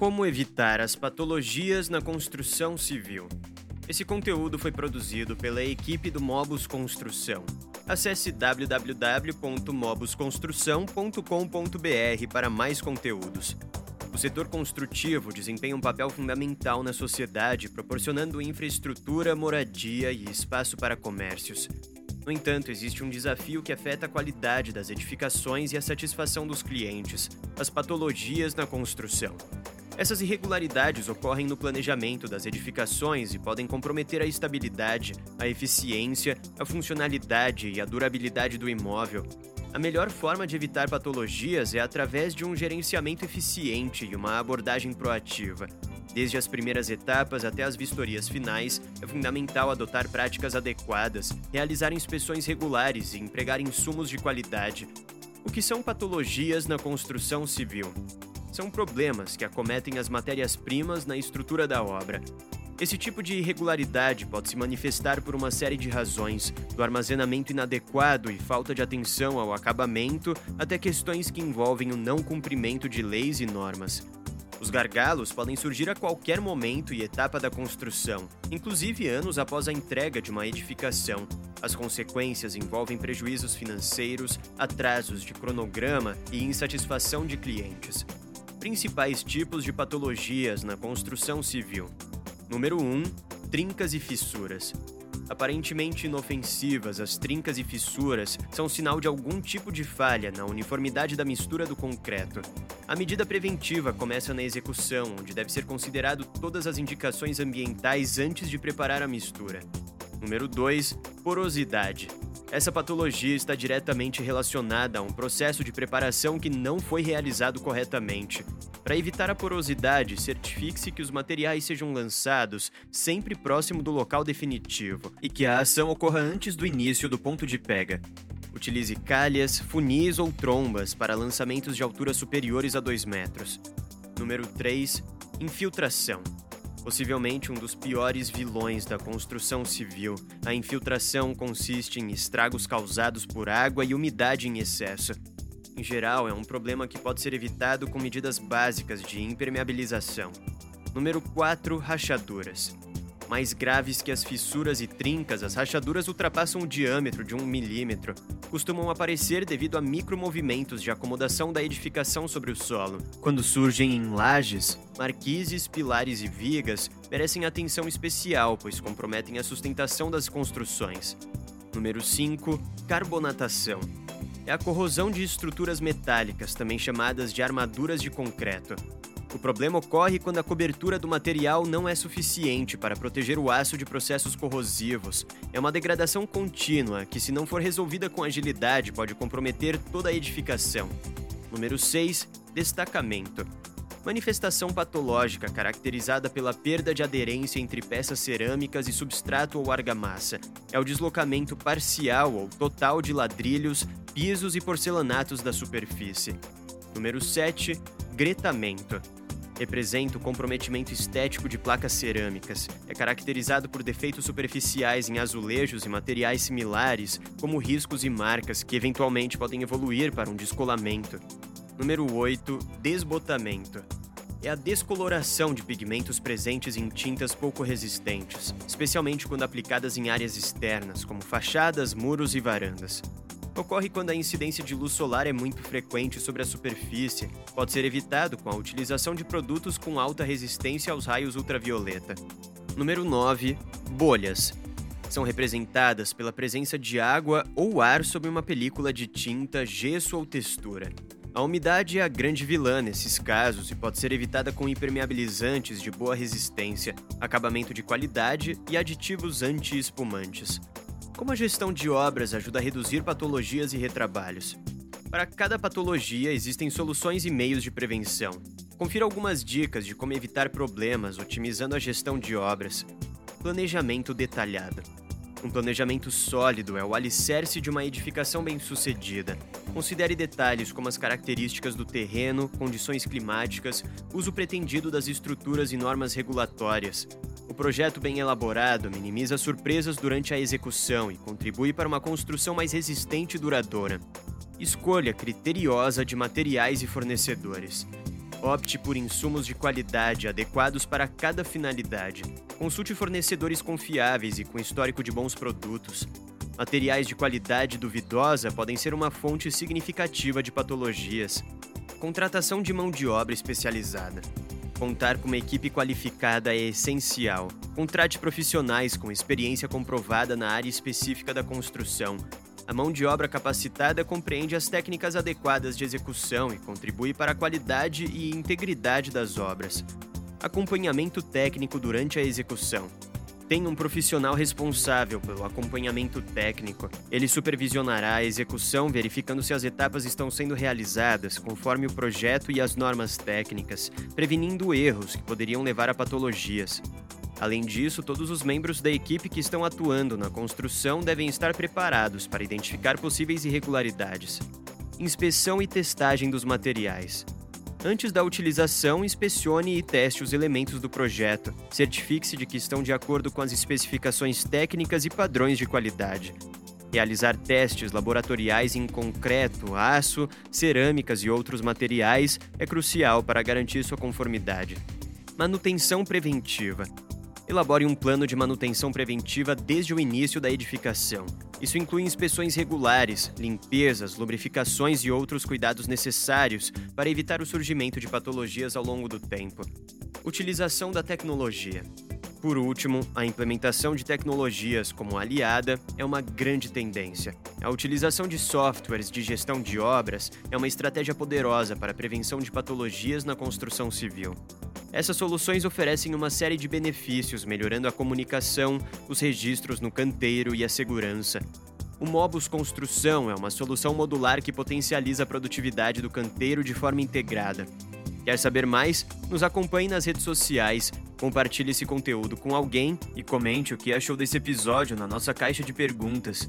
Como evitar as patologias na construção civil. Esse conteúdo foi produzido pela equipe do Mobus Construção. Acesse www.mobusconstrução.com.br para mais conteúdos. O setor construtivo desempenha um papel fundamental na sociedade, proporcionando infraestrutura, moradia e espaço para comércios. No entanto, existe um desafio que afeta a qualidade das edificações e a satisfação dos clientes: as patologias na construção. Essas irregularidades ocorrem no planejamento das edificações e podem comprometer a estabilidade, a eficiência, a funcionalidade e a durabilidade do imóvel. A melhor forma de evitar patologias é através de um gerenciamento eficiente e uma abordagem proativa. Desde as primeiras etapas até as vistorias finais, é fundamental adotar práticas adequadas, realizar inspeções regulares e empregar insumos de qualidade. O que são patologias na construção civil? São problemas que acometem as matérias-primas na estrutura da obra. Esse tipo de irregularidade pode se manifestar por uma série de razões, do armazenamento inadequado e falta de atenção ao acabamento, até questões que envolvem o não cumprimento de leis e normas. Os gargalos podem surgir a qualquer momento e etapa da construção, inclusive anos após a entrega de uma edificação. As consequências envolvem prejuízos financeiros, atrasos de cronograma e insatisfação de clientes. Principais tipos de patologias na construção civil. Número 1. Trincas e fissuras. Aparentemente inofensivas, as trincas e fissuras são sinal de algum tipo de falha na uniformidade da mistura do concreto. A medida preventiva começa na execução, onde deve ser considerado todas as indicações ambientais antes de preparar a mistura. Número 2. Porosidade. Essa patologia está diretamente relacionada a um processo de preparação que não foi realizado corretamente. Para evitar a porosidade, certifique-se que os materiais sejam lançados sempre próximo do local definitivo e que a ação ocorra antes do início do ponto de pega. Utilize calhas, funis ou trombas para lançamentos de alturas superiores a 2 metros. Número 3. Infiltração possivelmente um dos piores vilões da construção civil. A infiltração consiste em estragos causados por água e umidade em excesso. Em geral, é um problema que pode ser evitado com medidas básicas de impermeabilização. Número 4 Rachaduras. Mais graves que as fissuras e trincas, as rachaduras ultrapassam o diâmetro de um milímetro. Costumam aparecer devido a micromovimentos de acomodação da edificação sobre o solo. Quando surgem em lajes, marquises, pilares e vigas merecem atenção especial, pois comprometem a sustentação das construções. Número 5 Carbonatação é a corrosão de estruturas metálicas, também chamadas de armaduras de concreto. O problema ocorre quando a cobertura do material não é suficiente para proteger o aço de processos corrosivos. É uma degradação contínua que, se não for resolvida com agilidade, pode comprometer toda a edificação. Número 6. Destacamento. Manifestação patológica caracterizada pela perda de aderência entre peças cerâmicas e substrato ou argamassa. É o deslocamento parcial ou total de ladrilhos, pisos e porcelanatos da superfície. Número 7. Gretamento representa o comprometimento estético de placas cerâmicas. É caracterizado por defeitos superficiais em azulejos e materiais similares, como riscos e marcas que eventualmente podem evoluir para um descolamento. Número 8. Desbotamento. É a descoloração de pigmentos presentes em tintas pouco resistentes, especialmente quando aplicadas em áreas externas, como fachadas, muros e varandas. Ocorre quando a incidência de luz solar é muito frequente sobre a superfície. Pode ser evitado com a utilização de produtos com alta resistência aos raios ultravioleta. Número 9. Bolhas. São representadas pela presença de água ou ar sobre uma película de tinta, gesso ou textura. A umidade é a grande vilã nesses casos e pode ser evitada com impermeabilizantes de boa resistência, acabamento de qualidade e aditivos anti-espumantes. Como a gestão de obras ajuda a reduzir patologias e retrabalhos? Para cada patologia, existem soluções e meios de prevenção. Confira algumas dicas de como evitar problemas otimizando a gestão de obras. Planejamento detalhado. Um planejamento sólido é o alicerce de uma edificação bem-sucedida. Considere detalhes como as características do terreno, condições climáticas, uso pretendido das estruturas e normas regulatórias, o projeto bem elaborado minimiza surpresas durante a execução e contribui para uma construção mais resistente e duradoura. Escolha criteriosa de materiais e fornecedores. Opte por insumos de qualidade adequados para cada finalidade. Consulte fornecedores confiáveis e com histórico de bons produtos. Materiais de qualidade duvidosa podem ser uma fonte significativa de patologias. Contratação de mão de obra especializada. Contar com uma equipe qualificada é essencial. Contrate profissionais com experiência comprovada na área específica da construção. A mão de obra capacitada compreende as técnicas adequadas de execução e contribui para a qualidade e integridade das obras. Acompanhamento técnico durante a execução. Tem um profissional responsável pelo acompanhamento técnico. Ele supervisionará a execução, verificando se as etapas estão sendo realizadas conforme o projeto e as normas técnicas, prevenindo erros que poderiam levar a patologias. Além disso, todos os membros da equipe que estão atuando na construção devem estar preparados para identificar possíveis irregularidades. Inspeção e testagem dos materiais. Antes da utilização, inspecione e teste os elementos do projeto. Certifique-se de que estão de acordo com as especificações técnicas e padrões de qualidade. Realizar testes laboratoriais em concreto, aço, cerâmicas e outros materiais é crucial para garantir sua conformidade. Manutenção preventiva. Elabore um plano de manutenção preventiva desde o início da edificação. Isso inclui inspeções regulares, limpezas, lubrificações e outros cuidados necessários para evitar o surgimento de patologias ao longo do tempo. Utilização da tecnologia. Por último, a implementação de tecnologias como aliada é uma grande tendência. A utilização de softwares de gestão de obras é uma estratégia poderosa para a prevenção de patologias na construção civil. Essas soluções oferecem uma série de benefícios, melhorando a comunicação, os registros no canteiro e a segurança. O Mobus Construção é uma solução modular que potencializa a produtividade do canteiro de forma integrada. Quer saber mais? Nos acompanhe nas redes sociais, compartilhe esse conteúdo com alguém e comente o que achou desse episódio na nossa caixa de perguntas.